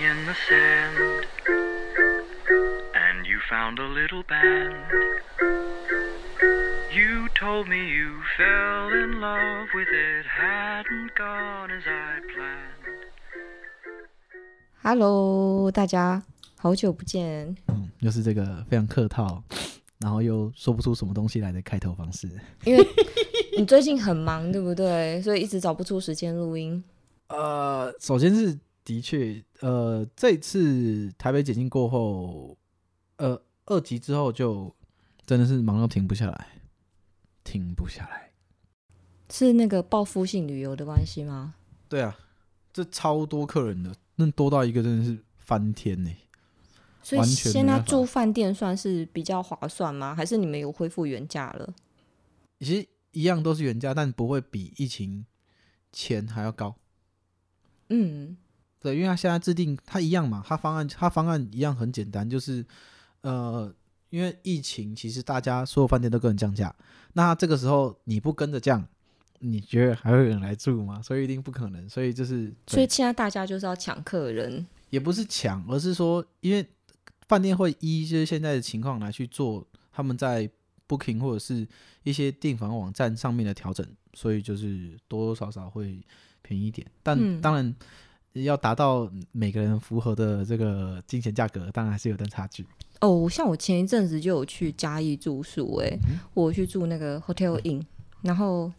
in the sand, and you found a little band. You told me you fell in love with it, hadn't gone as I planned. Hello，大家好久不见。嗯，又是这个非常客套，然后又说不出什么东西来的开头方式。因为你最近很忙，对不对？所以一直找不出时间录音。呃，首先是的确，呃，这次台北解禁过后，呃，二级之后就真的是忙到停不下来，停不下来。是那个报复性旅游的关系吗？对啊，这超多客人的，那多到一个真的是翻天呢。所以现在住饭店算是比较划算吗？还是你们有恢复原价了？其实一样都是原价，但不会比疫情前还要高。嗯，对，因为他现在制定，他一样嘛，他方案他方案一样很简单，就是呃，因为疫情，其实大家所有饭店都跟人降价，那这个时候你不跟着降，你觉得还会有人来住吗？所以一定不可能，所以就是，所以现在大家就是要抢客人。也不是抢，而是说，因为饭店会依就是现在的情况来去做他们在 Booking 或者是一些订房网站上面的调整，所以就是多多少少会便宜一点，但嗯当然要达到每个人符合的这个金钱价格，当然还是有点差距。哦，像我前一阵子就有去嘉义住宿、欸，嗯我去住那个 Hotel Inn，然后，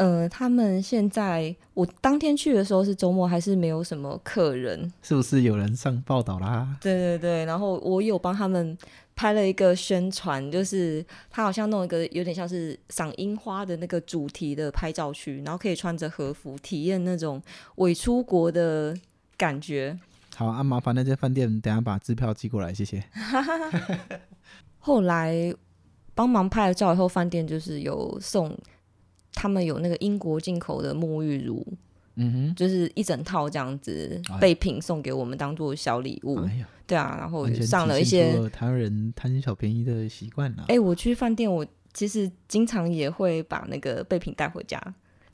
呃，他们现在我当天去的时候是周末，还是没有什么客人，是不是有人上报道啦？对对对，然后我有帮他们拍了一个宣传，就是他好像弄一个有点像是赏樱花的那个主题的拍照区，然后可以穿着和服体验那种伪出国的感觉。好，啊，麻烦那间饭店等下把支票寄过来，谢谢。后来帮忙拍了照以后，饭店就是有送他们有那个英国进口的沐浴乳，嗯哼就是一整套这样子哎备品送给我们当做小礼物。对啊，然后上了一些出了台湾人贪小便宜的习惯了。哎、我去饭店，我其实经常也会把那个备品带回家，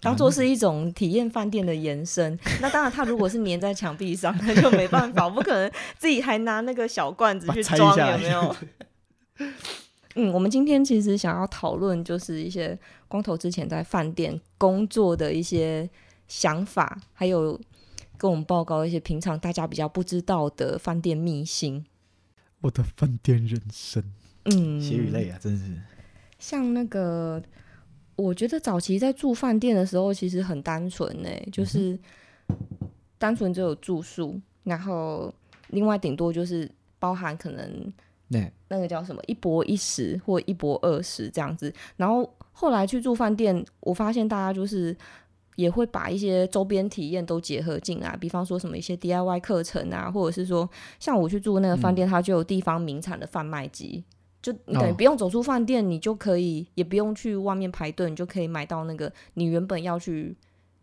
当做是一种体验饭店的延伸。那当然，它如果是粘在墙壁上，那就没办法，我不可能自己还拿那个小罐子去 装，有没有？嗯，我们今天其实想要讨论，就是一些光头之前在饭店工作的一些想法，还有跟我们报告一些平常大家比较不知道的饭店秘辛。我的饭店人生，嗯，血与泪啊，真是。像那个，我觉得早期在住饭店的时候，其实很单纯呢、就是单纯只有住宿，然后另外顶多就是包含可能那那个叫什么一博一十或一博二十这样子。然后后来去住饭店，我发现大家就是也会把一些周边体验都结合进来，比方说什么一些 DIY 课程啊，或者是说像我去住那个饭店，它就有地方名产的贩卖机。就你等于哦不用走出饭店，你就可以，也不用去外面排队，你就可以买到那个你原本要去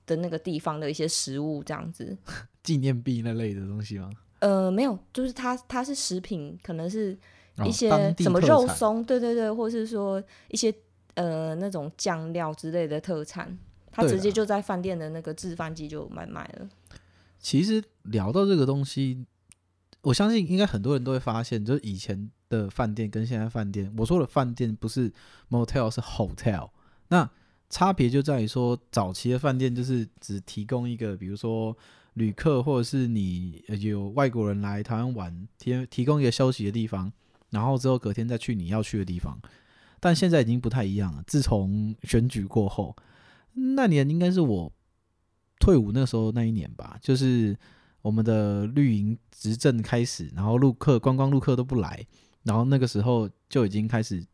的那个地方的一些食物，这样子。纪念币那类的东西吗？呃，没有，就是它它是食品，可能是哦一些什么肉松，对对对，或是说一些呃那种酱料之类的特产，他直接就在饭店的那个制饭机就买卖了。其实聊到这个东西，我相信应该很多人都会发现，就是以前的饭店跟现在饭店，我说的饭店不是 motel 是 hotel，那差别就在于说，早期的饭店就是只提供一个，比如说旅客或者是你呃有外国人来台湾玩，提提供一个休息的地方，然后之后隔天再去你要去的地方。但现在已经不太一样了，自从选举过后，那年应该是我退伍那时候那一年吧，就是我们的绿营执政开始，然后陆客观光陆客都不来，然后那个时候就已经开始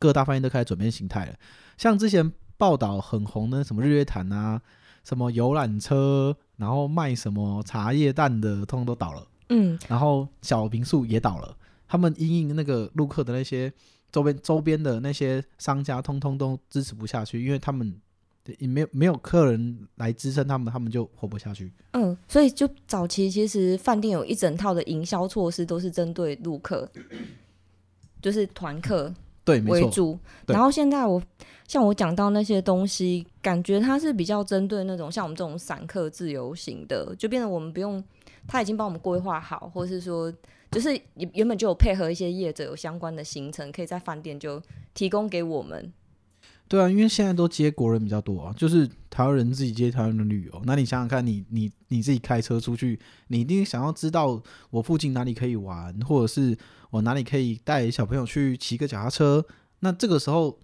各大饭店都开始转变形态了。像之前报道很红的什么日月潭啊，什么游览车，然后卖什么茶叶蛋的，通通都倒了，嗯，然后小民宿也倒了，他们因应那个陆客的那些周边周边的那些商家，通通都支持不下去，因为他们也没有没有客人来支撑他们，他们就活不下去。嗯，所以就早期其实饭店有一整套的营销措施，都是针对陆客，就是团客对，为主。然后现在我像我讲到那些东西，感觉它是比较针对那种像我们这种散客自由行的，就变得我们不用他已经帮我们规划好，或是说就是原原本就有配合一些业者有相关的行程，可以在饭店就提供给我们。对啊，因为现在都接国人比较多啊，就是台湾人自己接台湾人旅游。那你想想看，你你你自己开车出去，你一定想要知道我附近哪里可以玩，或者是我哪里可以带小朋友去骑个脚踏车。那这个时候，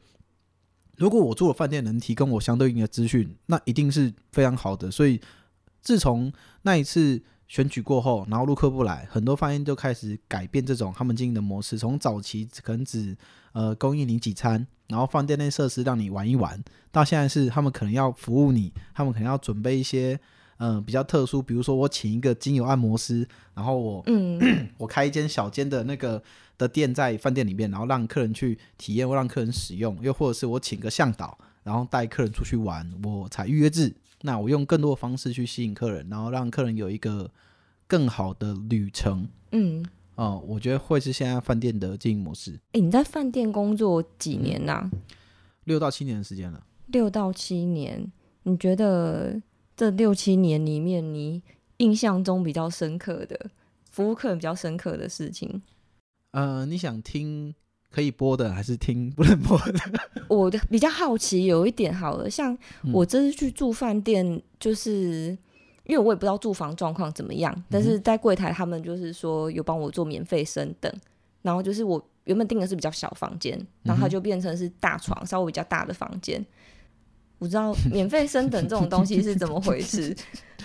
如果我住的饭店能提供我相对应的资讯，那一定是非常好的。所以自从那一次选举过后，然后陆客不来，很多饭店就开始改变这种他们经营的模式，从早期可能只呃供应你几餐。然后饭店内设施让你玩一玩，到现在是他们可能要服务你，他们可能要准备一些嗯比较特殊，比如说我请一个精油按摩师，然后我嗯 我开一间小间的那个的店在饭店里面，然后让客人去体验或让客人使用，又或者是我请个向导，然后带客人出去玩，我才预约制，那我用更多的方式去吸引客人，然后让客人有一个更好的旅程。嗯，哦、我觉得会是现在饭店的经营模式，诶，你在饭店工作几年呐、六到七年的时间了。六到七年，你觉得这六七年里面，你印象中比较深刻的服务客人比较深刻的事情？呃，你想听可以播的，还是听 不能播的？我的比较好奇，有一点好了，像嗯我这次去住饭店，就是因为我也不知道住房状况怎么样，但是在柜台他们就是说有帮我做免费升等，然后就是我原本订的是比较小房间，然后它就变成是大床，稍微比较大的房间。我知道免费升等这种东西是怎么回事，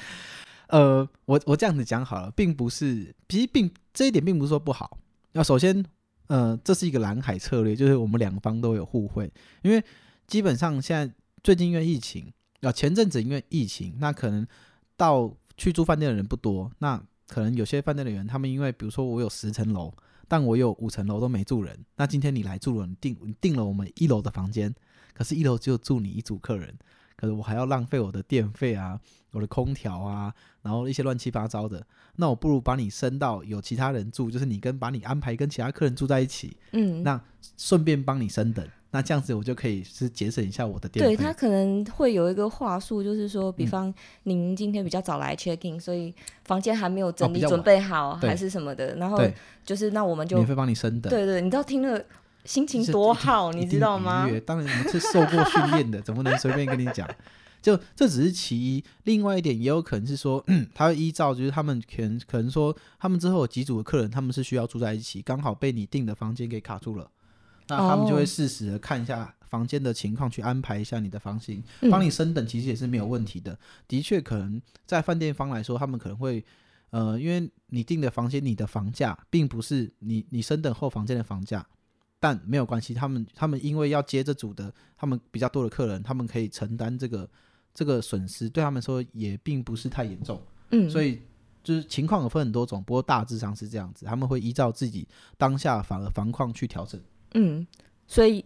呃，我我这样子讲好了，并不是，其实并这一点并不是说不好。那首先，呃，这是一个蓝海策略，就是我们两方都有互惠，因为基本上现在最近因为疫情，啊、前阵子因为疫情，那可能到去住饭店的人不多，那可能有些饭店的人，他们因为比如说我有十层楼，但我有五层楼都没住人，那今天你来住了，你订你订了我们一楼的房间，可是一楼只有住你一组客人，可是我还要浪费我的电费啊，我的空调啊，然后一些乱七八糟的，那我不如把你升到有其他人住，就是你跟把你安排跟其他客人住在一起，嗯，那顺便帮你升等，那这样子我就可以是节省一下我的电费。对他可能会有一个话术，就是说，比嗯方您今天比较早来 check in，所以房间还没有整理准备好，还是什么的，然后就是那我们就免费帮你升等，对对，你知道听了心情多好，你知道吗当然，我们是受过训练的，怎么能随便跟你讲？就这只是其一，另外一点也有可能是说，嗯，他会依照就是他们可能可能说，他们之后有几组的客人，他们是需要住在一起，刚好被你订的房间给卡住了，那他们就哦会适时的看一下房间的情况，去安排一下你的房型，嗯帮你升等，其实也是没有问题的。的确，可能在饭店方来说，他们可能会。呃，因为你订的房间，你的房价并不是你你升等后房间的房价，但没有关系，他们他们因为要接这组的，他们比较多的客人，他们可以承担这个这个损失，对他们说也并不是太严重，嗯，所以就是情况有分很多种，不过大致上是这样子，他们会依照自己当下反而防况去调整。嗯，所以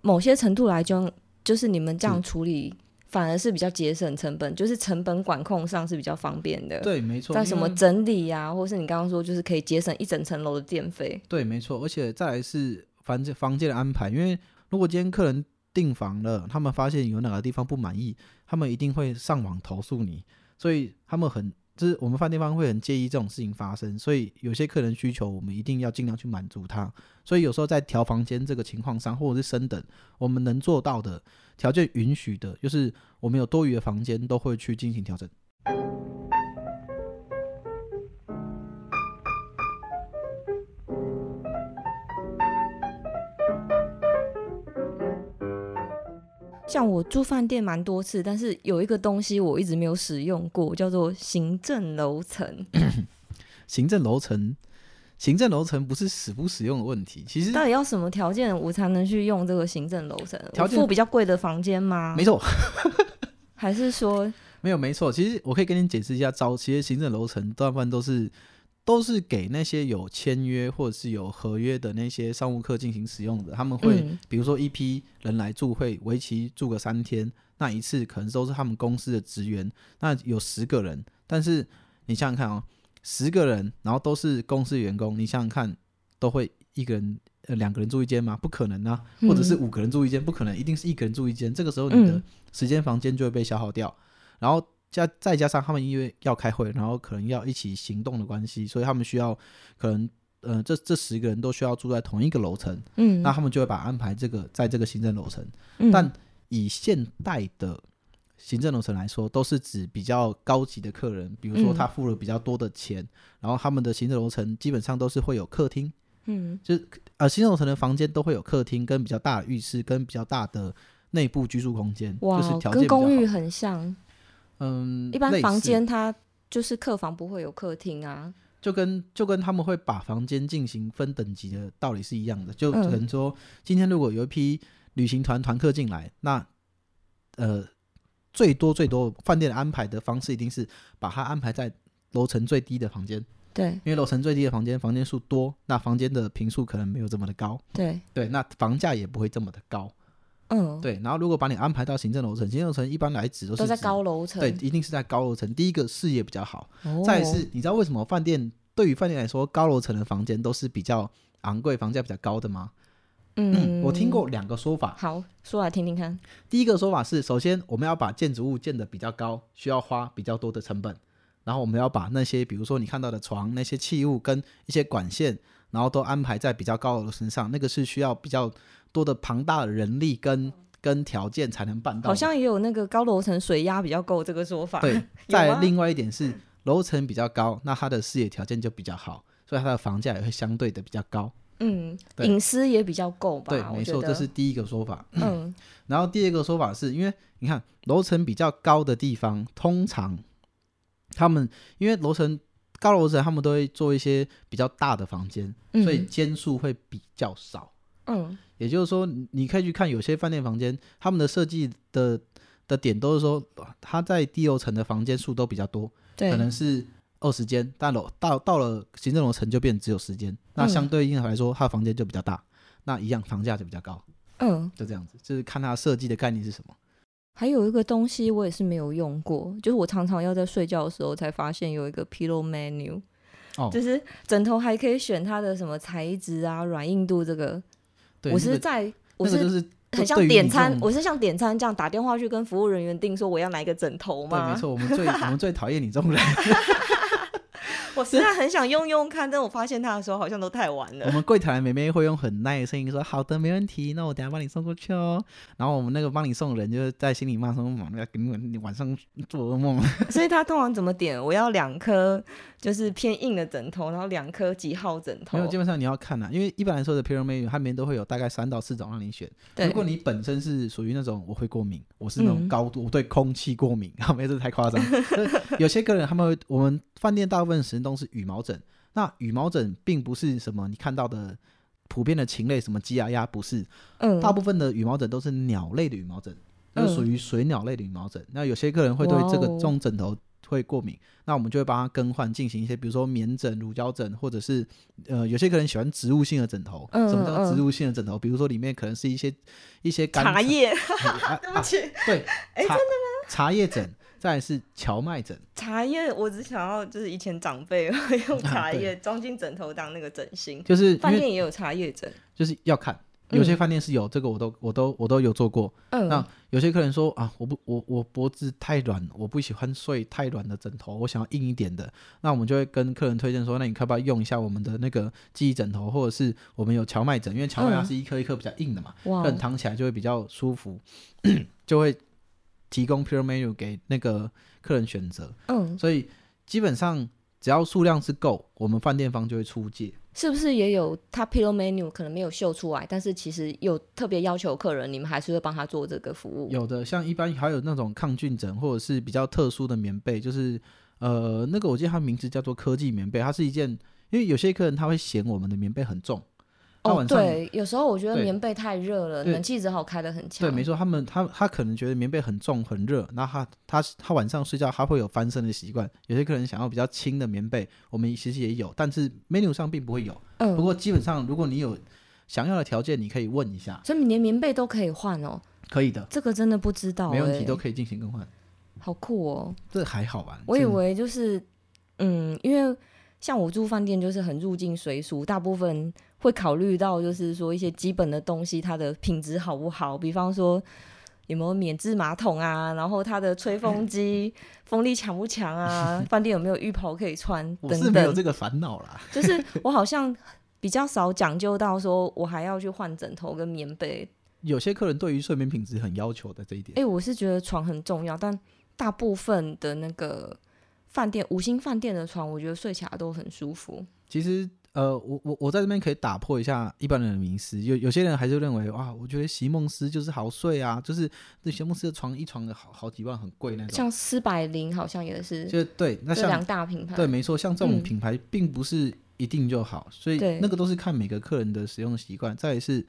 某些程度来讲，就是你们这样处理，反而是比较节省成本，就是成本管控上是比较方便的。，对，没错，在什么整理呀、或是你刚刚说，就是可以节省一整层楼的电费。对，没错，而且再来是房间房间的安排，因为如果今天客人订房了，他们发现有哪个地方不满意，他们一定会上网投诉你，所以他们很就是我们饭店方会很介意这种事情发生，所以有些客人需求，我们一定要尽量去满足他。所以有时候在调房间这个情况上，或者是升等，我们能做到的条件允许的，就是我们有多余的房间都会去进行调整。像我住饭店蛮多次，但是有一个东西我一直没有使用过，叫做行政楼层。行政楼层，行政楼层不是使不使用的问题，其实到底要什么条件我才能去用这个行政楼层？条件付比较贵的房间吗？没错，还是说，没有，没错。其实我可以跟你解释一下，早期的行政楼层多半都是都是给那些有签约或者是有合约的那些商务客进行使用的。他们会、嗯比如说一批人来住会为期住个三天，那一次可能都是他们公司的职员，那有十个人，但是你想想看哦，十个人，然后都是公司员工，你想想看，都会一个人。呃，两个人住一间吗？不可能啊！或者是五个人住一间，不可能，一定是一个人住一间。这个时候，你的嗯时间房间就会被消耗掉。然后加再加上他们因为要开会，然后可能要一起行动的关系，所以他们需要可能呃这这十个人都需要住在同一个楼层，嗯，那他们就会把安排这个在这个行政楼层。嗯。但以现代的行政楼层来说，都是指比较高级的客人，比如说嗯。他付了比较多的钱，然后他们的行政楼层基本上都是会有客厅，嗯。就呃，行政楼层的房间都会有客厅跟比较大的浴室跟比较大的内部居住空间，哇就是条件跟公寓很像，嗯，一般房间它就是客房不会有客厅啊，就跟就跟他们会把房间进行分等级的道理是一样的，就嗯。可能说，今天如果有一批旅行团团客进来，那呃最多最多饭店的安排的方式一定是把它安排在楼层最低的房间，对。因为楼层最低的房间房间数多，那房间的平数可能没有这么的高，对，对，那房价也不会这么的高，嗯，对，然后如果把你安排到行政楼层，行政楼层一般来指都是都在高楼层，对，一定是在高楼层，第一个视野比较好。哦，再是，你知道为什么饭店对于饭店来说，高楼层的房间都是比较昂贵、房价比较高的吗？嗯，我听过两个说法。好，说来听听看，第一个说法是，首先我们要把建筑物建得比较高，需要花比较多的成本，然后我们要把那些比如说你看到的床、那些器物跟一些管线，然后都安排在比较高的楼层上，那个是需要比较多的庞大的人力跟跟条件才能办到。好像也有那个高楼层水压比较够这个说法，对，有吗再另外一点是楼层比较高，那它的视野条件就比较好，所以它的房价也会相对的比较高。嗯，隐私也比较够吧？对，没错，这是第一个说法。嗯 然后第二个说法是因为你看楼层比较高的地方，通常他们因为楼层高楼层，他们都会做一些比较大的房间，嗯，所以间数会比较少。嗯也就是说，你你可以去看有些饭店房间，他们的设计的的点都是说，它在低楼层的房间数都比较多，对，可能是二十间，但楼到到了行政楼层就变只有十间，那嗯相对应来说，它的房间就比较大，那一样房价就比较高，嗯，就这样子，就是看它设计的概念是什么。还有一个东西我也是没有用过，就是我常常要在睡觉的时候才发现有一个 pillow menu，哦就是枕头还可以选它的什么材质啊、软硬度这个。对，我那个是在我那个就是很像点餐，我是像点餐这样打电话去跟服务人员订说我要哪一个枕头对，吗？没错，我们最我们最讨厌你这种人。我实在很想用用看，但我发现它的时候好像都太晚了我。们柜台的妹妹会用很耐的声音说：“好的，没问题，那我等下帮你送过去哦。”然后我们那个帮你送的人就是在心里骂说：“妈，要给你你晚上做噩梦。所以他通常怎么点？我要两颗就是偏硬的枕头，然后两颗几号枕”头没有，？基本上你要看啊，因为一般来说的 p i r a menu 它里面都会有大概三到四种让你选。对如果你本身是属于那种我会过敏，我是那种嗯高度、我对空气过敏，啊，没有这太夸张。有些客人他们会，我们饭店大部分时间都是羽毛枕，那羽毛枕并不是什么你看到的普遍的禽类，什么鸡啊鸭，不是，嗯，大部分的羽毛枕都是鸟类的羽毛枕，那是属于水鸟类的羽毛枕。那有些客人会对这个这种枕头会过敏，那我们就会帮他更换，进行一些比如说棉枕、乳胶枕，或者是呃有些客人喜欢植物性的枕头。嗯什么叫嗯植物性的枕头？比如说里面可能是一些一些干茶叶，对不起，对，哎茶茶叶枕，再来是荞麦枕。茶叶，我只想要就是以前长辈会用 茶叶装进枕头当那个枕芯，就是饭店也有茶叶枕。就是要看，有些饭店是有这个，我都我都我都有做过。嗯，那有些客人说啊，我不我我脖子太软，我不喜欢睡太软的枕头，我想要硬一点的。那我们就会跟客人推荐说，那你可不可以用一下我们的那个记忆枕头，或者是我们有荞麦枕，因为荞麦它嗯是一颗一颗比较硬的嘛，哇客人躺起来就会比较舒服，就会提供 Pure Menu 给那个客人选择。嗯，所以基本上只要数量是够，我们饭店方就会出借。是不是也有他 pillow menu 可能没有秀出来，但是其实有特别要求客人，你们还是会帮他做这个服务？有的像一般还有那种抗菌枕，或者是比较特殊的棉被，就是呃那个我记得它名字叫做科技棉被，它是一件，因为有些客人他会嫌我们的棉被很重，他哦，晚上、对，有时候我觉得棉被太热了，对冷气只好开的很强。对，没错，他们他他可能觉得棉被很重很热，那他他他晚上睡觉他会有翻身的习惯。有些客人想要比较轻的棉被，我们其实也有，但是 menu 上并不会有。嗯，不过基本上如果你有想要的条件，你可以问一下，所以你连棉被都可以换哦，可以的，这个真的不知道、欸，没问题，都可以进行更换，好酷哦。这还好吧？我以为就是，嗯，因为像我住饭店就是很入境随俗，大部分会考虑到就是说一些基本的东西它的品质好不好，比方说有没有免治马桶啊，然后它的吹风机 风力强不强啊，饭店有没有浴袍可以穿我是等等，没有这个烦恼啦。就是我好像比较少讲究到说我还要去换枕头跟棉被。有些客人对于睡眠品质很要求的这一点哎、，我是觉得床很重要，但大部分的那个饭店五星饭店的床，我觉得睡起来都很舒服。其实呃，我我我在这边可以打破一下一般人的迷思，有有些人还是认为哇，我觉得席梦思就是好睡啊，就是那席梦思的床一床的好好几万，很贵那种。像斯百灵好像也是就对，那像两像大品牌。对，没错，像这种嗯品牌并不是一定就好，所以那个都是看每个客人的使用习惯。再来是，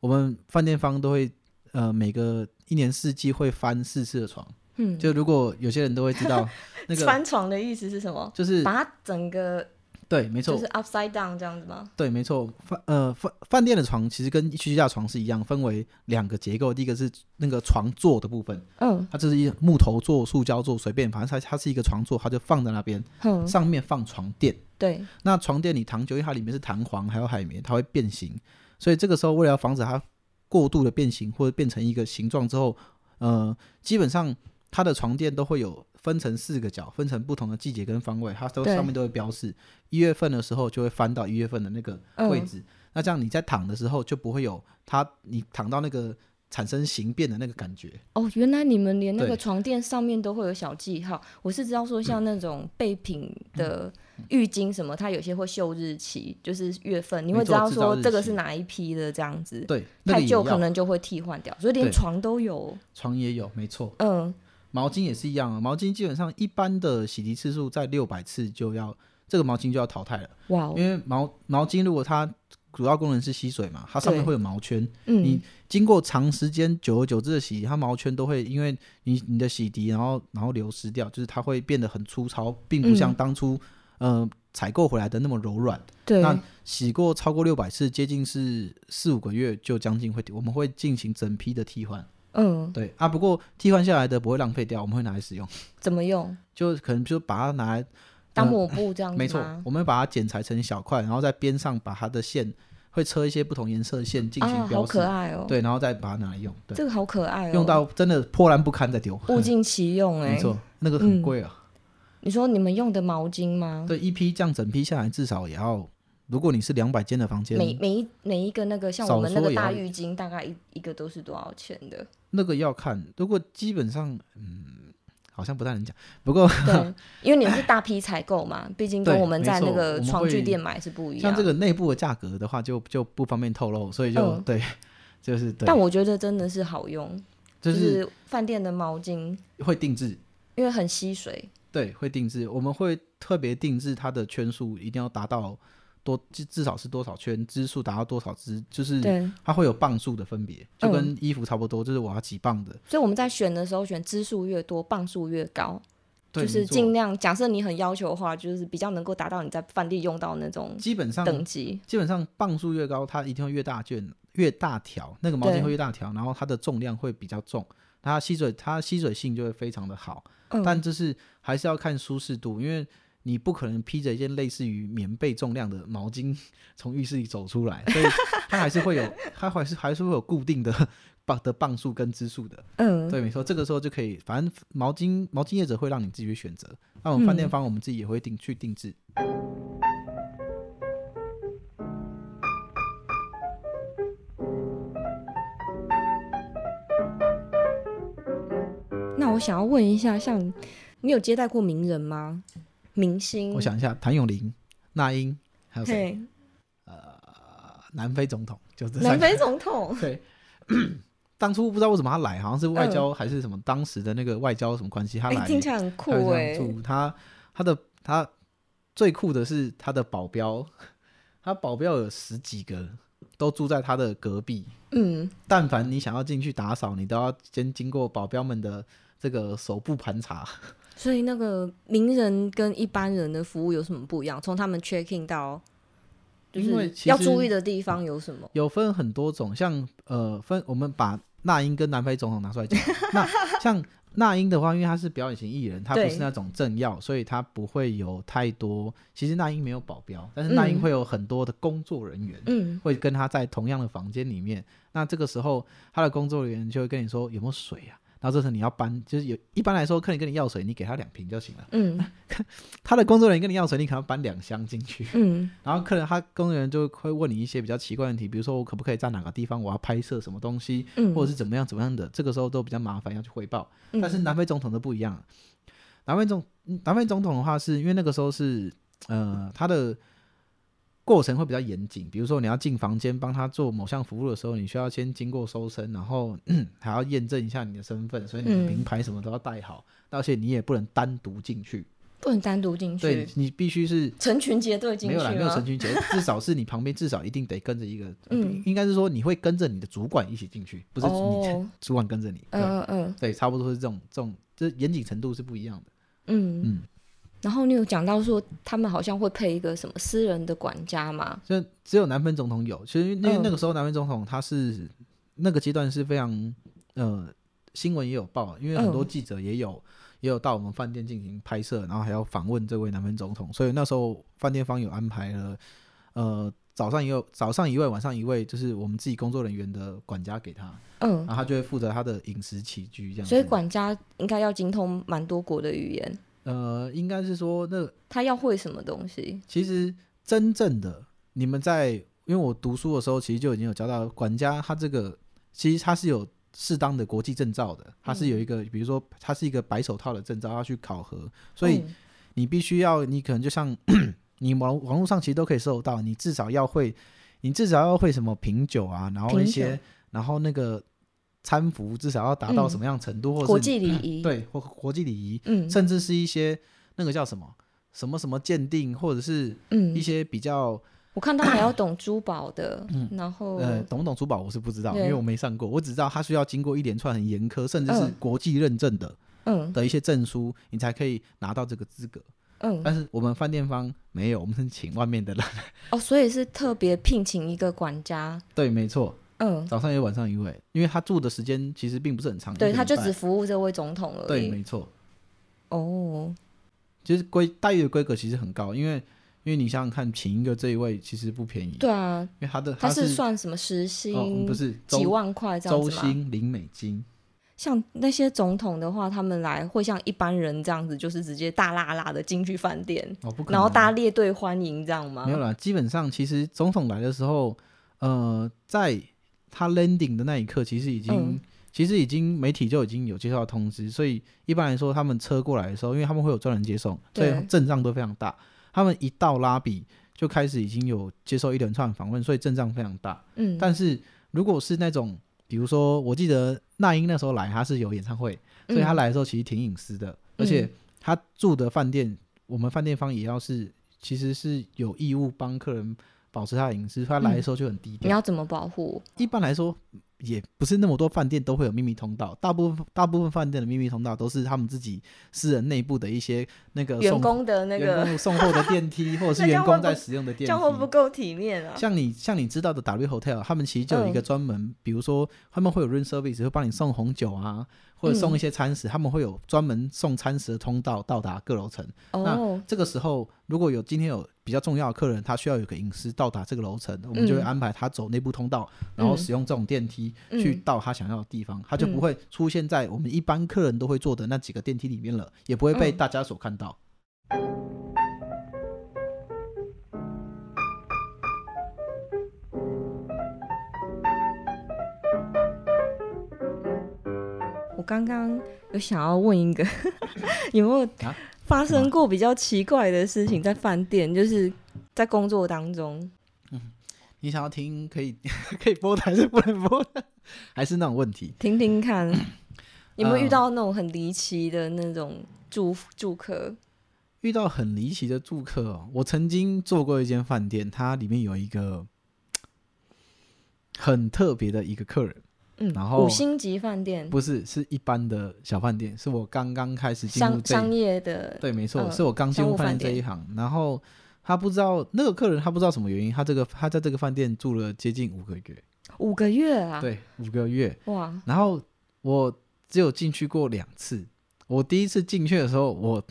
我们饭店方都会呃每个一年四季会翻四次的床，嗯，就如果有些人都会知道 那个翻床的意思是什么？就是把它整个对，没错，就是 upside down 这样子吗？对，没错，饭呃饭饭店的床其实跟居家床是一样，分为两个结构。第一个是那个床座的部分，嗯它就是一木头座、塑胶座，随便，反正它它是一个床座，它就放在那边，嗯，上面放床垫。对，那床垫你躺久，因为它里面是弹簧还有海绵，它会变形，所以这个时候为了要防止它过度的变形或者变成一个形状之后，呃，基本上它的床垫都会有分成四个角，分成不同的季节跟方位，它都上面都会标示。一月份的时候就会翻到一月份的那个位嗯置，那这样你在躺的时候就不会有它你躺到那个产生形变的那个感觉。哦，原来你们连那个床垫上面都会有小记号。我是知道说，像那种备品嗯的浴巾什么，它有些会秀日期，就是月份，你会知道说这个是哪一批的这样子。对，那个太旧可能就会替换掉，所以连床都有。床也有，没错。嗯，毛巾也是一样啊，毛巾基本上一般的洗涤次数在六百次就要这个毛巾就要淘汰了，哇哦，因为毛毛巾如果它主要功能是吸水嘛，它上面会有毛圈，嗯。你，经过长时间久而久之的洗涤，它毛圈都会因为你你的洗涤，然后然后流失掉，就是它会变得很粗糙，并不像嗯。当初、呃采购回来的那么柔软。对，那洗过超过六百次，接近是四五个月就将近会，我们会进行整批的替换。嗯，对啊，不过替换下来的不会浪费掉，我们会拿来使用，怎么用？就可能就把它拿来当呃抹布这样子没错，我们会把它剪裁成小块，然后在边上把它的线会车一些不同颜色的线进行啊，标示，好可爱哦。，对，然后再把它拿来用，对，这个好可爱哦，用到真的破烂不堪再丢，物尽其用 哎。没错，那个很嗯贵啊，你说你们用的毛巾吗？对，一批这样整批下来至少也要，如果你是两百间的房间，每每一每一个那个像我们那个大浴巾，大概一一个都是多少钱的？那个要看，如果基本上，嗯，好像不太能讲，不过对，因为你们是大批采购嘛，毕竟跟我们在那个床具店买是不一样。像这个内部的价格的话就，就不方便透露，所以就、嗯对，就是对，但我觉得真的是好用，就就是是饭店的毛巾，会定制，因为很吸水。对，会定制，我们会特别定制它的圈数一定要达到多，至至少是多少圈，支数达到多少支，就是，它会有磅数的分别，就嗯跟衣服差不多，就是我要几磅的，所以我们在选的时候选支数越多，磅数越高，对，就是尽量。假设你很要求的话，就是比较能够达到你在饭店用到那种基本上等级。基本上磅数越高，它一定会越大卷，越大条，那个毛巾会越大条，然后它的重量会比较重，它吸水它吸水性就会非常的好，嗯，但就是还是要看舒适度，因为你不可能披着一件类似于棉被重量的毛巾 从浴室里走出来，所以 它还是会有，它还是还是会有固定的 磅的磅数跟支数的。嗯，对，没错，这个时候就可以，反正毛巾毛巾业者会让你自己去选择，那我们饭店嗯方我们自己也会定去定制。那我想要问一下，像你有接待过名人吗？明星？我想一下，谭咏麟、那英还有谁？呃，南非总统就这三个。南非总统。对，当初不知道为什么他来，好像是外嗯交还是什么，当时的那个外交什么关系，他哎、来。听起来很酷哎、他他的他最酷的是他的保镖，他保镖有十几个，都住在他的隔壁。嗯，但凡你想要进去打扫，你都要先经过保镖们的这个手部盘查。所以那个名人跟一般人的服务有什么不一样？从他们 check in 到，就是要注意的地方有什么？有分很多种，像呃分我们把那英跟南非总统拿出来讲，那 像那英的话，因为他是表演型艺人，他不是那种政要，所以他不会有太多。其实那英没有保镖，但是那英嗯会有很多的工作人员，嗯会跟他在同样的房间里面。那这个时候，他的工作人员就会跟你说有没有水啊？然后这时候你要搬，就是有一般来说，客人跟你要水，你给他两瓶就行了。嗯 他的工作人员跟你要水，你可能要搬两箱进去。嗯然后客人他工作人员就会问你一些比较奇怪的问题，比如说我可不可以在哪个地方，我要拍摄什么东西，嗯，或者是怎么样怎么样的，这个时候都比较麻烦要去汇报。嗯但是南非总统都不一样，南非总嗯南非总统的话，是因为那个时候是呃他的过程会比较严谨，比如说你要进房间帮他做某项服务的时候，你需要先经过搜身，然后、嗯还要验证一下你的身份，所以你的嗯。名牌什么都要带好，而且你也不能单独进去，不能单独进去。对，你必须是成群结队进去没有啦，没有成群结，至少是你旁边至少一定得跟着一个，嗯。应该是说你会跟着你的主管一起进去，不是你、哦。主管跟着你，对、嗯嗯。对，差不多是这种这种，这严谨程度是不一样的。嗯。嗯，然后你有讲到说他们好像会配一个什么私人的管家嘛？就只有南非总统有，其实因为嗯那个时候南非总统他是那个阶段是非常呃新闻也有报，因为很多嗯记者也有、也有到我们饭店进行拍摄，然后还要访问这位南非总统，所以那时候饭店方有安排了呃早上也有早上一位，晚上一位，就是我们自己工作人员的管家给他，嗯然，后他就会负责他的饮食起居这样。所以管家应该要精通蛮多国的语言，呃应该是说那他要会什么东西？其实真正的你们在，因为我读书的时候，其实就已经有教到管家，他这个其实他是有适当的国际证照的，他是有一个，比如说他是一个白手套的证照要去考核，所以嗯你必须要，你可能就像 你网网络上其实都可以搜到，你至少要会，你至少要会什么品酒啊，然后一些，然后那个餐服至少要达到嗯。什么样程度，或者国际礼 仪，，对或国际礼仪，嗯。甚至是一些那个叫什么什么什么鉴定，或者是嗯。一，些比较我看他还要懂珠宝的，嗯。然后呃，懂不懂珠宝我是不知道，因为我没上过，我只知道他需要经过一连串很严苛，甚至是嗯国际认证的、嗯。的一些证书，你才可以拿到这个资格。嗯，但是我们饭店方没有，我们是请外面的人。哦，所以是特别聘请一个管家，对，没错，嗯，早上一位，晚上一位，因为他住的时间其实并不是很长，对，他就只服务这位总统而已。对，没错，哦，其实规待遇的规格其实很高，因为因为你想想看，请一个这一位其实不便宜，对啊，因为他的他是算什么时薪？哦，不是几万块这样周子周？薪零美金，像那些总统的话，他们来会像一般人这样子，就是直接大拉拉的进去饭店，然后大家列队欢迎这样吗？没有啦，基本上其实总统来的时候，呃，在他 landing 的那一刻，其实已经、嗯其实已经媒体就已经有接到通知，所以一般来说，他们车过来的时候，因为他们会有专人接送，所以阵仗都非常大。他们一到拉比就开始已经有接受一连串访问，所以阵仗非常大。嗯，但是如果是那种，比如说，我记得那英那时候来，他是有演唱会，所以他嗯来的时候其实挺隐私的，而且他住的饭店，我们饭店方也要是其实是有义务帮客人保持他的隐私，他来的时候就很低调。你要怎么保护？一般来说，也不是那么多饭店都会有秘密通道，大部分大部分饭店的秘密通道都是他们自己私人内部的一些那个员送工的那员个，工送货的电梯，或者是员工在使用的电梯这样会不。够体面啊？像你像你知道的 W Hotel，他们其实就有一个嗯专门，比如说他们会有 room service，会帮你送红酒啊，或者送一些餐食，他们会有专门送餐食的通道到达各楼层。哦，这个时候，如果有今天有比较重要的客人，他需要有个隐私到达这个楼层，我们就会嗯。安排他走内部通道，然后嗯。使用这种电梯去嗯到他想要的地方，他就不嗯会出现在我们一般客人都会坐的那几个电梯里面了，也不会被嗯。大家所看到。我刚刚有想要问一个，有没有啊发生过比较奇怪的事情在饭店，就是在工作当中？嗯你想要听 可以 可以播的还是不能播的，还是那种问题？听听看，有没有遇呃到那种很离奇的那种住住客？遇到很离奇的住客哦，我曾经做过一间饭店，它里面有一个很特别的一个客人，嗯，然后五星级饭店，不是是一般的小饭店，是我刚刚开始商商业的，对，没错，嗯是我刚进入饭店。店这一行，然后他不知道那个客人，他不知道什么原因，他这个他在这个饭店住了接近五个月，五个月啊，，对，五个月。哇，然后我只有进去过两次。我第一次进去的时候，我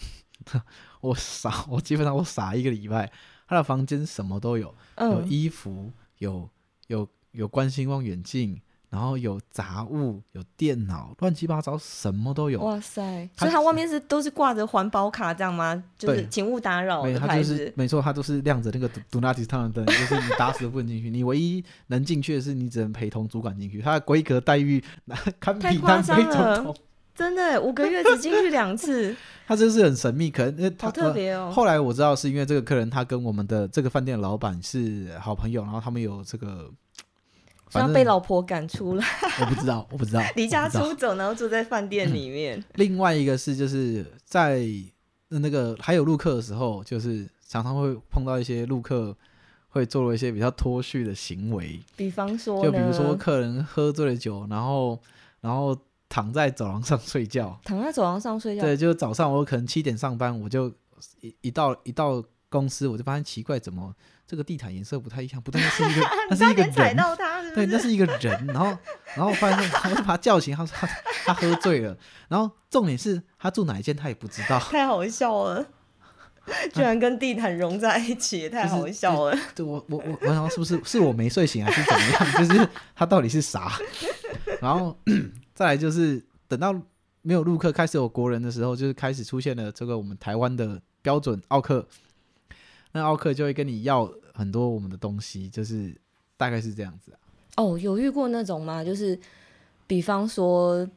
我傻，我基本上我傻一个礼拜。他的房间什么都有，有嗯，衣服，有有有观星望远镜，然后有杂物，有电脑，乱七八糟什么都有。哇塞！所以它外面是都是挂着环保卡这样吗？就是对请勿打扰没有，他的牌子。就是没错，它都是亮着那个 “do not disturb” 的灯，就是你打死都不能进去。你唯一能进去的是，你只能陪同主管进去。它的规格待遇堪太比南夸张非总了统。真的五个月只进去两次，他真是很神秘，可能他好特别哦。后来我知道是因为这个客人他跟我们的这个饭店的老板是好朋友，然后他们有这个，是要反正被老婆赶出来，我不知道，我不知道，离家出走，然后住在饭店里面。另外一个是就是在那个还有录客的时候，就是常常会碰到一些录客会做了一些比较脱序的行为，比方说就比如说客人喝醉了酒，然后然后躺在走廊上睡觉。躺在走廊上睡觉，对，就早上我可能七点上班，我就一一到一到公司，我就发现奇怪，怎么这个地毯颜色不太一样？不对，那是一个 那是一个差点踩人，到他，对，那是一个人，然后，然后我发现，他就把他叫醒，他说他他喝醉了，然后重点是他住哪一间他也不知道，太好笑了，居然跟地毯融在一起，也太好笑了。对我我我我想是不是是我没睡醒还是怎么样？就是他到底是啥？然后 再来就是等到没有陆客开始有国人的时候，就是开始出现了这个我们台湾的标准奥克，那奥克就会跟你要很多我们的东西，就是大概是这样子啊。哦，有遇过那种吗？就是比方说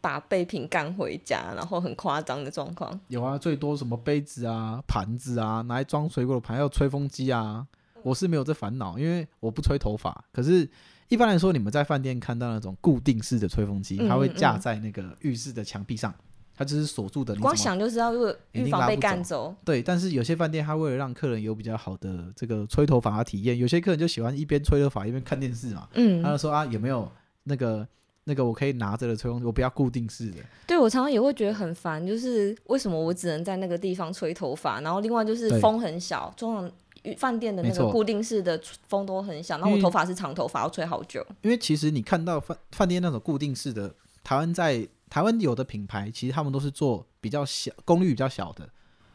把备品干回家，然后很夸张的状况。有啊，最多什么杯子啊、盘子啊，拿来装水果的盘，还有吹风机啊。我是没有这烦恼，因为我不吹头发。可是，一般来说，你们在饭店看到那种固定式的吹风机，嗯它会架在那个浴室的墙壁上，它就是锁住的。你光想就知道，如果预防被干走，对，但是有些饭店它为了让客人有比较好的这个吹头发的体验，有些客人就喜欢一边吹头发一边看电视嘛。嗯他，就说啊，有没有那个那个我可以拿着的吹风机，我不要固定式的。对我常常也会觉得很烦，就是为什么我只能在那个地方吹头发，然后另外就是风很小，通常饭店的那个固定式的风都很小，然后我头发是长头发，要吹好久。因为其实你看到饭饭店那种固定式的，台湾在台湾有的品牌，其实他们都是做比较小功率比较小的，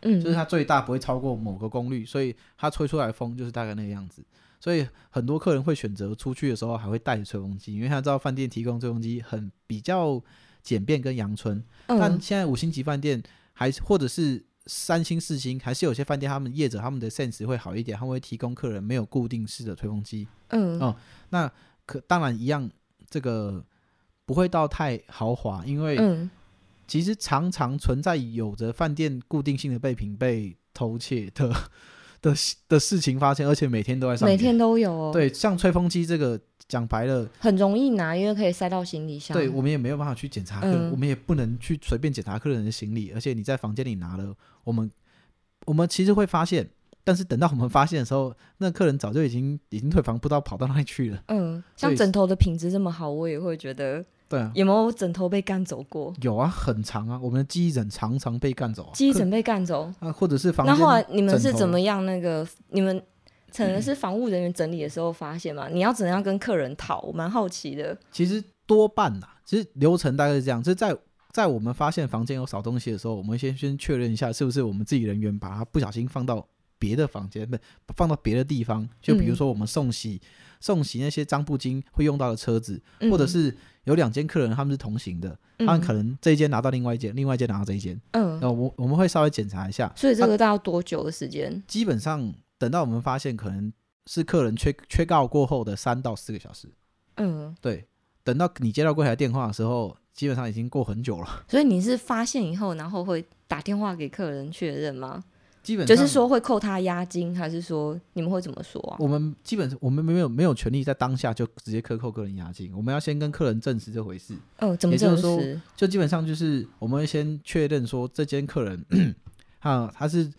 嗯，就是它最大不会超过某个功率，所以它吹出来的风就是大概那个样子。所以很多客人会选择出去的时候还会带着吹风机，因为他知道饭店提供吹风机很比较简便跟阳春。但嗯，现在五星级饭店还是或者是三星四星，还是有些饭店他们业者他们的 sense 会好一点，他们会提供客人没有固定式的吹风机。嗯哦那可当然一样，这个不会到太豪华，因为嗯，其实常常存在有着饭店固定性的备品被偷窃的 的的事情发生，而且每天都在上演。每天都有哦，，对，像吹风机这个，讲白了，很容易拿，因为可以塞到行李箱。对我们也没有办法去检查客，嗯我们也不能去随便检查客人的行李，而且你在房间里拿了，我们我们其实会发现，但是等到我们发现的时候，那客人早就已经已经退房，不知道跑到哪里去了。嗯，像枕头的品质这么好，我也会觉得对啊，有没有枕头被干走过？有啊，很长啊，我们的记忆枕常常被干走记忆枕被干走，啊，或者是房间。那后来你们是怎么样？那个你们可能是房务人员整理的时候发现嘛？你要怎样跟客人讨？我蛮好奇的。其实多半呐、其实流程大概是这样，就是在在我们发现房间有少东西的时候，我们先先确认一下是不是我们自己人员把它不小心放到别的房间，不放到别的地方。就比如嗯说我们送洗、送洗那些脏布巾会用到的车子，嗯。或者是有两间客人他们是同行的，他们可能能这一间拿到另外一间，另外一间拿到这一间，嗯，那我我们会稍微检查一下，所以这个大概要多久的时间？基本上等到我们发现可能是客人缺缺告过后的三到四个小时，嗯，对，等到你接到柜台电话的时候，基本上已经过很久了。所以你是发现以后，然后会打电话给客人确认吗？基本上就是说会扣他押金，还是说你们会怎么说啊？我们基本我们没有没有权利在当下就直接克扣个人押金，我们要先跟客人证实这回事。哦，怎么证实？就基本上就是我们会先确认说这间客人，啊，他是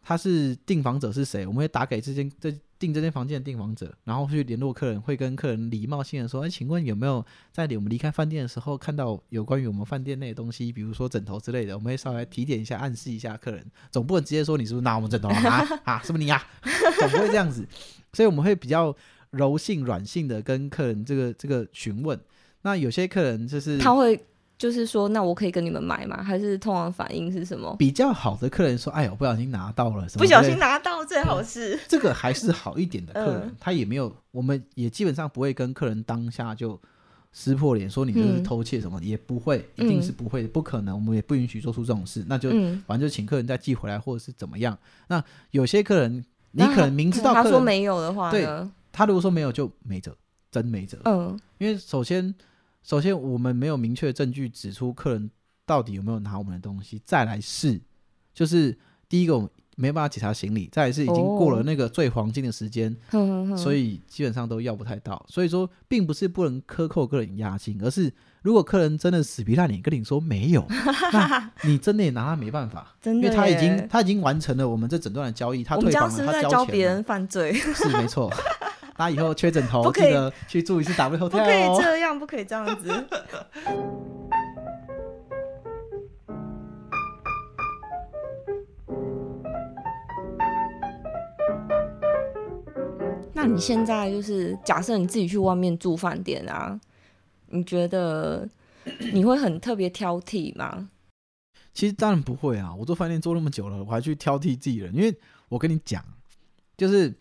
他是订房者是谁，我们会打给这间这订这间房间的订房者，然后去联络客人，会跟客人礼貌性的说，哎，请问有没有在我们离开饭店的时候看到有关于我们饭店内的东西，比如说枕头之类的，我们会稍微提点一下，暗示一下客人，总不能直接说你是不是拿我们枕头啊啊 啊，是不是你啊？总不会这样子，所以我们会比较柔性软性的跟客人这个这个询问。那有些客人就是他会就是说，那我可以跟你们买吗？还是通常反应是什么？比较好的客人说：“哎呦，不小心拿到了，什么不小心拿到最好是，这个还是好一点的客人，嗯他也没有，我们也基本上不会跟客人当下就撕破脸说你这是嗯偷窃什么，也不会，一定是不会，不可能，我们也不允许做出这种事，那就、嗯，反正就请客人再寄回来，或者是怎么样。那有些客人，你可能明知道他说没有的话对？他如果说没有就没辙，真没辙，嗯因为首先，首先我们没有明确的证据指出客人到底有没有拿我们的东西，再来是，就是第一个我们没办法检查行李，再来是已经过了哦那个最黄金的时间，所以基本上都要不太到。所以说，并不是不能克扣客人押金，而是如果客人真的死皮赖脸跟你说没有，那你真的也拿他没办法，真的因为他已经他已经完成了我们这整段的交易，他退房了，他交钱了别人犯罪？是没错。大家以后缺枕头记得去住一次 W 不可以哦。这样，不可以这样子。那你现在就是假设你自己去外面住饭店啊，你觉得你会很特别挑剔吗？其实当然不会啊，我做饭店做那么久了，我还去挑剔自己人，因为我跟你讲，就是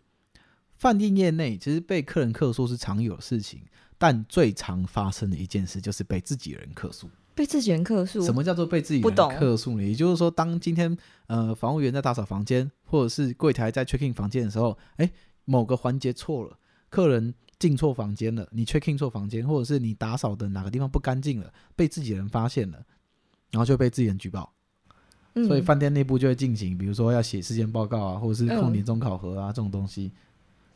饭店业内其实被客人客诉是常有的事情，但最常发生的一件事就是被自己人客诉。被自己人客诉？什么叫做被自己人客诉呢？也就是说，当今天呃房务员在打扫房间，或者是柜台在 checking 房间的时候，哎，某个环节错了，客人进错房间了，你 checking 错房间，或者是你打扫的哪个地方不干净了，被自己人发现了，然后就被自己人举报。嗯所以饭店内部就会进行，比如说要写事件报告啊，或者是控嗯年终考核啊、这种东西，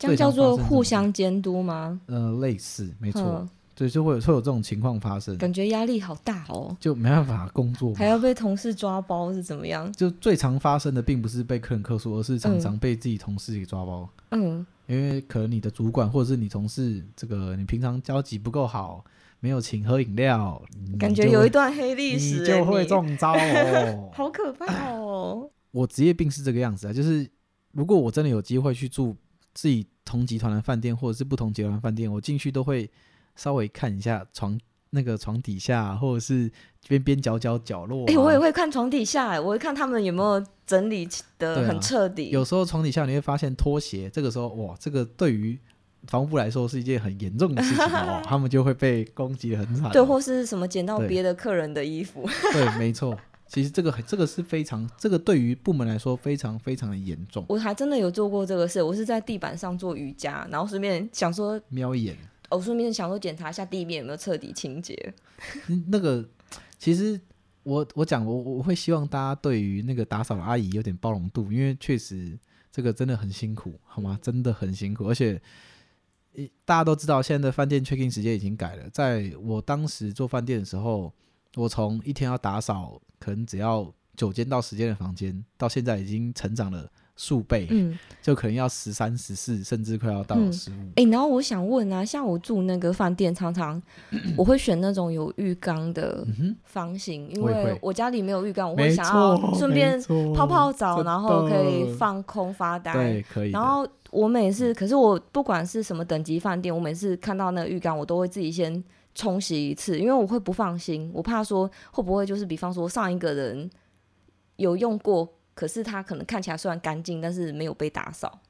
这样叫做互相监督吗？呃，类似，没错嗯，，对，就会有会有这种情况发生，感觉压力好大哦，就没办法工作还要被同事抓包是怎么样？就最常发生的并不是被客人客诉，而是常常被自己同事给抓包，嗯，因为可能你的主管或者是你同事，这个你平常交集不够好，没有请喝饮料，感觉有一段黑历史、就会，中招哦。好可怕哦。我职业病是这个样子啊，就是如果我真的有机会去住自己同集团的饭店，或者是不同集团的饭店，我进去都会稍微看一下床那个床底下，或者是边边角角角落、啊。哎、我也会看床底下、欸，我会看他们有没有整理的很彻底。有时候床底下你会发现拖鞋，这个时候哇，这个对于房部来说是一件很严重的事情哦，他们就会被攻击的很惨哦。对，或是什么捡到别的客人的衣服，对，没错。其实这个很这个是非常，这个对于部门来说非常非常的严重。我还真的有做过这个事。我是在地板上做瑜伽，然后顺便想说，瞄一眼，我顺便想说检查一下地面有没有彻底清洁。嗯 那个其实我我讲我我会希望大家对于那个打扫的阿姨有点包容度，因为确实这个真的很辛苦，好吗？真的很辛苦，而且。诶大家都知道，现在的饭店 check in 时间已经改了。在我当时做饭店的时候，我从一天要打扫可能只要九间到十间的房间，到现在已经成长了数倍，嗯，就可能要十三、十四，甚至快要到嗯十五。哎、然后我想问啊，像我住那个饭店，常常 我会选那种有浴缸的房型，因为我家里没有浴缸，我没会想要错顺便泡泡澡，然后可以放空发呆。对，可以。然后我每次，可是我不管是什么等级饭店，我每次看到那个浴缸，我都会自己先冲洗一次，因为我会不放心，我怕说会不会就是比方说上一个人有用过，可是他可能看起来虽然干净，但是没有被打扫。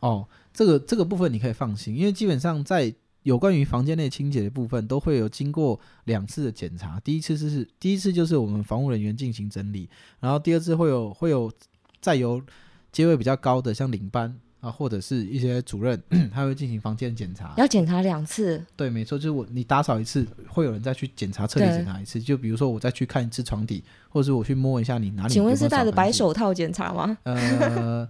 哦，这个这个部分你可以放心，因为基本上在有关于房间内清洁的部分，都会有经过两次的检查。第一次是第一次就是我们房务人员进行整理，然后第二次会有会有再由阶位比较高的，像领班啊，或者是一些主任，他会进行房间检查。要检查两次，对，没错，就是我你打扫一次，会有人再去检查，彻底检查一次。就比如说我再去看一次床底，或者是我去摸一下你哪里。请问是戴着白？手套检查吗？呃，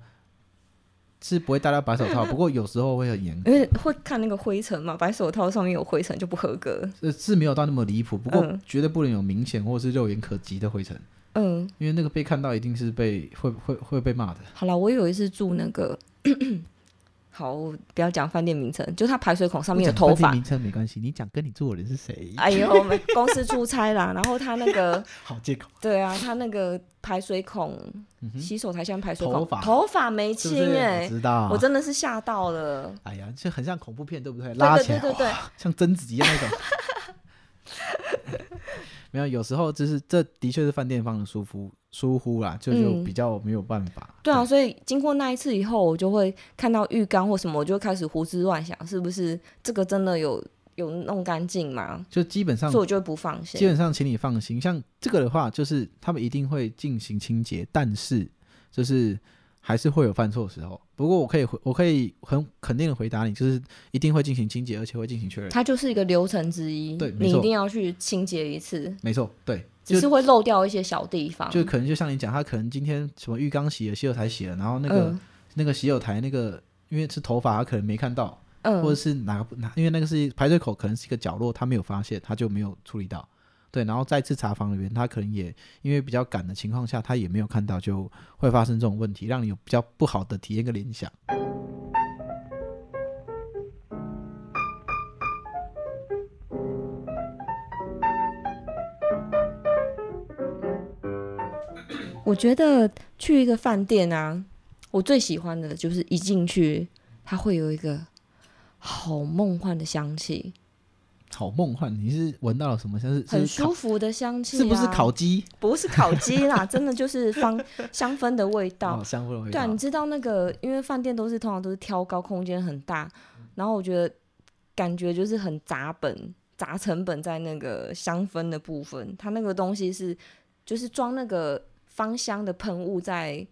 是不会戴到白手套，不过有时候会很严格。因为会看那个灰尘嘛，白手套上面有灰尘就不合格。呃，是没有到那么离谱，不过嗯绝对不能有明显或是肉眼可及的灰尘，嗯，因为那个被看到一定是被会会会被骂的。好了，我有一次住那个，好，不要讲饭店名称，就它排水孔上面有头发。名称没关系，你讲跟你住的人是谁？哎呦，我们 公司出差啦，然后他那个，好借口，对啊，他那个排水孔，洗手台下面排水孔，头发头发没？清哎、我知道，我真的是吓到了。哎呀，就很像恐怖片，对不对？对拉起来，对对对对，像贞子一样那种。没有，有时候就是这的确是饭店方的疏忽疏忽啦，就就嗯比较没有办法。对啊，所以经过那一次以后，我就会看到浴缸或什么，我就开始胡思乱想，是不是这个真的有有弄干净吗？就基本上所以我就不放心。基本上，请你放心，像这个的话，就是他们一定会进行清洁，但是就是还是会有犯错的时候。不过我可以回，我可以很肯定的回答你，就是一定会进行清洁，而且会进行确认。它就是一个流程之一，对你一定要去清洁一次，没错，对，只是会漏掉一些小地方。就可能就像你讲，他可能今天什么浴缸洗了，洗手台洗了，然后那个、嗯那个洗手台那个因为是头发，他可能没看到，嗯，或者是哪个哪，因为那个是排水口，可能是一个角落，他没有发现，他就没有处理到。对，然后再次查房源，他可能也因为比较赶的情况下，他也没有看到，就会发生这种问题，让你有比较不好的体验跟联想。我觉得去一个饭店啊，我最喜欢的就是一进去，它会有一个好梦幻的香气，好梦幻，你是闻到了什么？像是很舒服的香气、啊，是不是烤？鸡？不是烤鸡啦，真的就是芳 香氛的味道。哦，香氛的味对啊，你。知道那个，因为饭店都是通常都是挑高，空间很大，然后我觉得感觉就是很砸本、砸成本在那个香氛的部分。它那个东西是就是装那个芳香的喷雾在，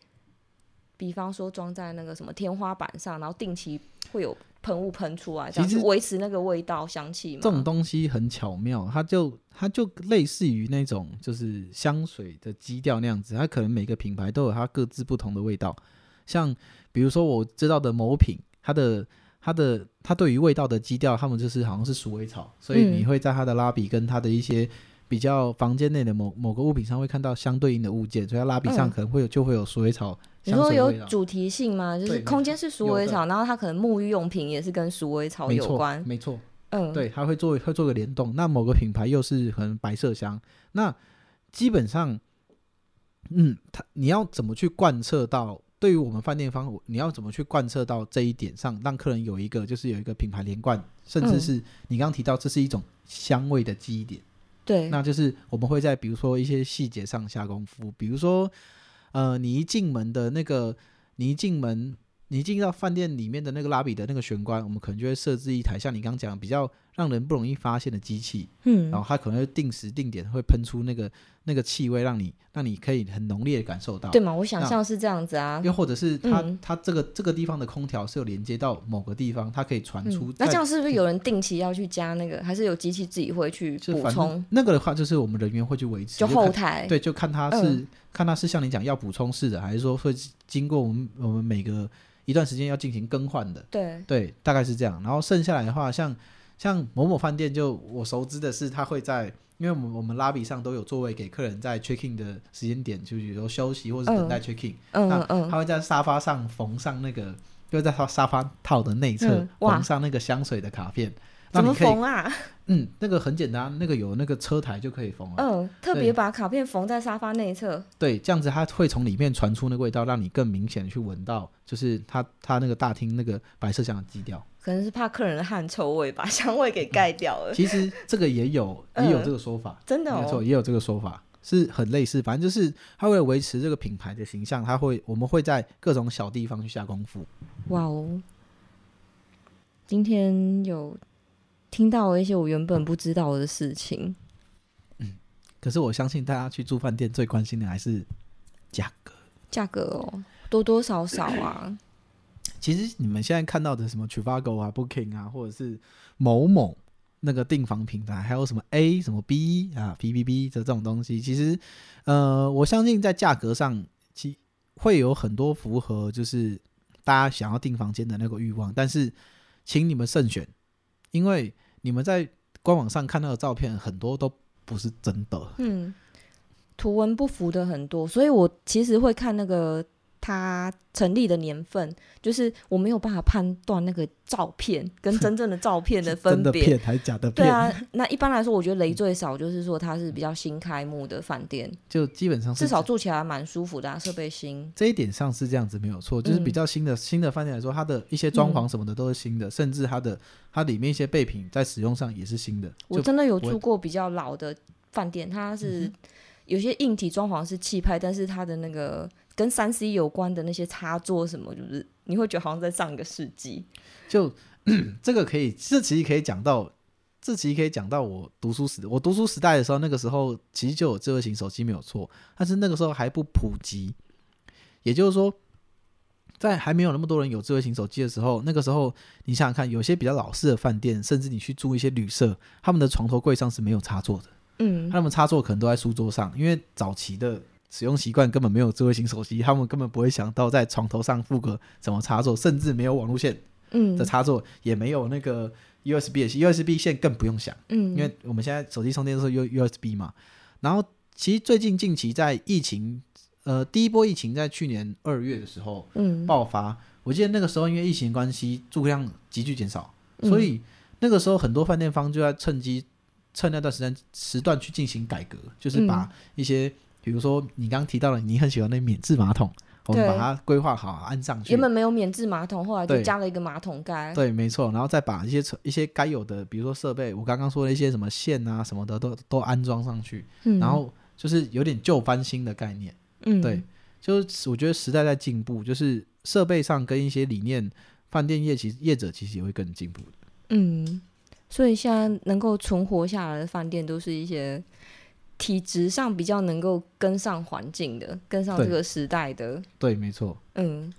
比方说装在那个什么天花板上，然后定期会有喷雾喷出来，这样其实子维持那个味道香气嘛。这种东西很巧妙，它就它就类似于那种就是香水的基调那样子，它可能每个品牌都有它各自不同的味道。像比如说我知道的某品，它的它的它对于味道的基调，他们就是好像是鼠尾草，所以你嗯会在它的拉比跟它的一些比较房间内的某某个物品上会看到相对应的物件，所以它拉比上嗯可能会有就会有鼠尾草你说。有主题性吗？就是空间是鼠尾草，然后它可能沐浴用品也是跟鼠尾草有关，。没错，嗯，对，它会做会做个联动。那某个品牌又是可能白麝香，那基本上，嗯，它你要怎么去贯彻到？对于我们饭店方，你要怎么去贯彻到这一点上，让客人有一个就是有一个品牌连贯，甚至嗯是你刚刚提到这是一种香味的记忆点。对，那就是我们会在比如说一些细节上下功夫，比如说，呃，你一进门的那个，你一进门，你一进到饭店里面的那个拉比的那个玄关，我们可能就会设置一台像你刚刚讲比较让人不容易发现的机器，嗯，然后它可能会定时定点会喷出那个那个气味，让你让你可以很浓烈的感受到。对吗？我想象是这样子啊。又或者是它、嗯它这个这个地方的空调是有连接到某个地方，它可以传出嗯。那这样是不是有人定期要去加那个，还是有机器自己会去补充？那个的话，就是我们人员会去维持，就后台，对，就看它是、嗯看它是像你讲要补充式的，还是说会经过我们我们每个一段时间要进行更换的。对，对，大概是这样。然后剩下来的话，像像某某饭店，就我熟知的是，他会在，因为我们我们拉比上都有座位给客人在 check in 的时间点，就比如说休息或者是等待 check in，、那嗯嗯他会在沙发上缝上那个，就在他沙发套的内侧、嗯缝上那个香水的卡片，怎么缝啊？嗯，那个很简单，那个有那个车台就可以缝了。嗯，特对别把卡片缝在沙发内侧。对，这样子它会从里面传出那个味道，让你更明显的去闻到，就是它它那个大厅那个白色香的基调。可能是怕客人的汗臭味把 香味给盖掉了，其实这个也有 也有嗯这个说法，真的没错，哦。也有这个说法，是很类似。反正就是他为了维持这个品牌的形象，他会我们会在各种小地方去下功夫。哇哦，今天有听到了一些我原本不知道的事情。嗯可是我相信大家去住饭店最关心的还是价格。价格哦，多多少少啊，其实你们现在看到的什么 Trivago 啊、Booking 啊，或者是某某那个订房平台，还有什么 A、什么 B 啊、B B B 的这种东西，其实呃，我相信在价格上，其会有很多符合就是大家想要订房间的那个欲望，但是请你们慎选，因为你们在官网上看到的照片很多都不是真的。嗯，图文不符的很多，所以我其实会看那个它成立的年份，就是我没有办法判断那个照片跟真正的照片的分 真的别。骗还是假的骗？对啊，那一般来说，我觉得雷最少就是说它是比较新开幕的饭店，就基本上至少住起来蛮舒服的、啊，设备新。这一点上是这样子没有错，就是比嗯较新的、新的饭店来说，它的一些装潢什么的都是新的，甚至它的它里面一些备品在使用上也是新的。我真的有住过比较老的饭店，它嗯是有些硬体装潢是气派，但是它的那个跟三 C 有关的那些插座什么，就是你会觉得好像在上个世纪。就 这个可以，这其实可以讲到，这其实可以讲到我读书时，我读书时代的时候，那个时候其实就有智慧型手机没有错，但是那个时候还不普及，也就是说。在还没有那么多人有智慧型手机的时候，那个时候你想想看，有些比较老式的饭店，甚至你去住一些旅社，他们的床头柜上是没有插座的。嗯，他们插座可能都在书桌上，因为早期的使用习惯根本没有智慧型手机，他们根本不会想到在床头上附个什么插座，甚至没有网路线嗯。的插座，也没有那个 USB 的 USB 线，更不用想，嗯，因为我们现在手机充电都是 U USB 嘛。然后其实最近近期在疫情，呃，第一波疫情在去年二月的时候嗯。爆发，我记得那个时候因为疫情的关系，住客量急剧减少，嗯。所以那个时候很多饭店方就在趁机趁那段时间时段去进行改革，就是把嗯一些，比如说你刚刚提到了你很喜欢的免治马桶，我们把它规划好安上去原。本没有免治马桶，后来就加了一个马桶盖。对，没错，然后再把一些一些该有的，比如说设备，我刚刚说的一些什么线啊什么的，都都安装上去，嗯，然后就是有点旧翻新的概念。嗯，对，就是我觉得时代在进步，就是设备上跟一些理念，饭店业其实业者其实也会更进步的。嗯，所以现在能够存活下来的饭店，都是一些体质上比较能够跟上环境的，跟上这个时代的。对，没错。嗯，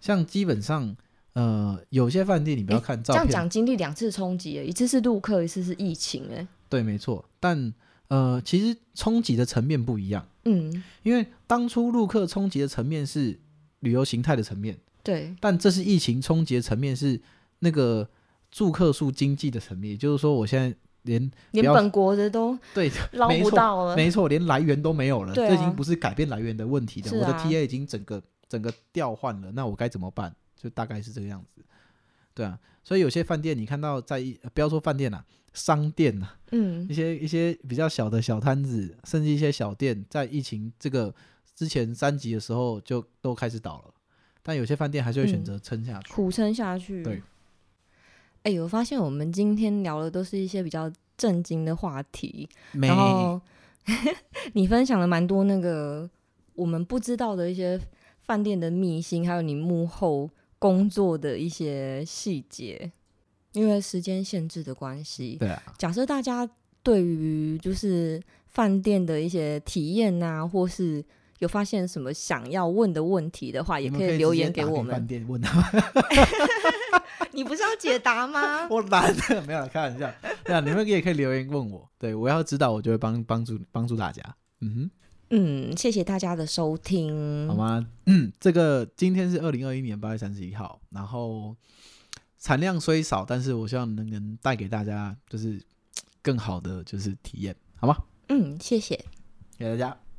像基本上，呃，有些饭店你不要看照片，这样讲经历两次冲击，一次是陆客，一次是疫情，哎，对，没错。但呃，其实冲击的层面不一样，嗯，因为当初陆客冲击的层面是旅游形态的层面，对，但这是疫情冲击的层面是那个住客数经济的层面，也就是说，我现在连连本国的都对捞不到了。没错，连来源都没有了，啊这已经不是改变来源的问题了。我的是啊 TA 已经整个整个调换了，那我该怎么办？就大概是这个样子。对啊，所以有些饭店你看到在一呃不要说饭店啦、商店呐、嗯一些一些比较小的小摊子，甚至一些小店，在疫情这个之前三级的时候就都开始倒了，但有些饭店还是会选嗯择撑下去。苦撑下去。对。哎、我发现我们今天聊的都是一些比较震惊的话题，然后 你分享了蛮多那个我们不知道的一些饭店的秘辛，还有你幕后工作的一些细节。因为时间限制的关系，对啊，假设大家对于就是饭店的一些体验啊，或是有发现什么想要问的问题的话，也可以留言给我们饭。店问他们。你不是要解答吗？我懒得，没有啦开玩笑。对啊，你们也可以留言问我，对我要知道，我就会帮帮助帮助大家。嗯哼嗯，谢谢大家的收听，好？吗？嗯，这个今天是二零二一年八月三十一号，然后产量虽少，但是我希望能能带给大家就是更好的就是体验，好吗？嗯，谢谢，谢谢大家，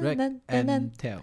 Right. And tail.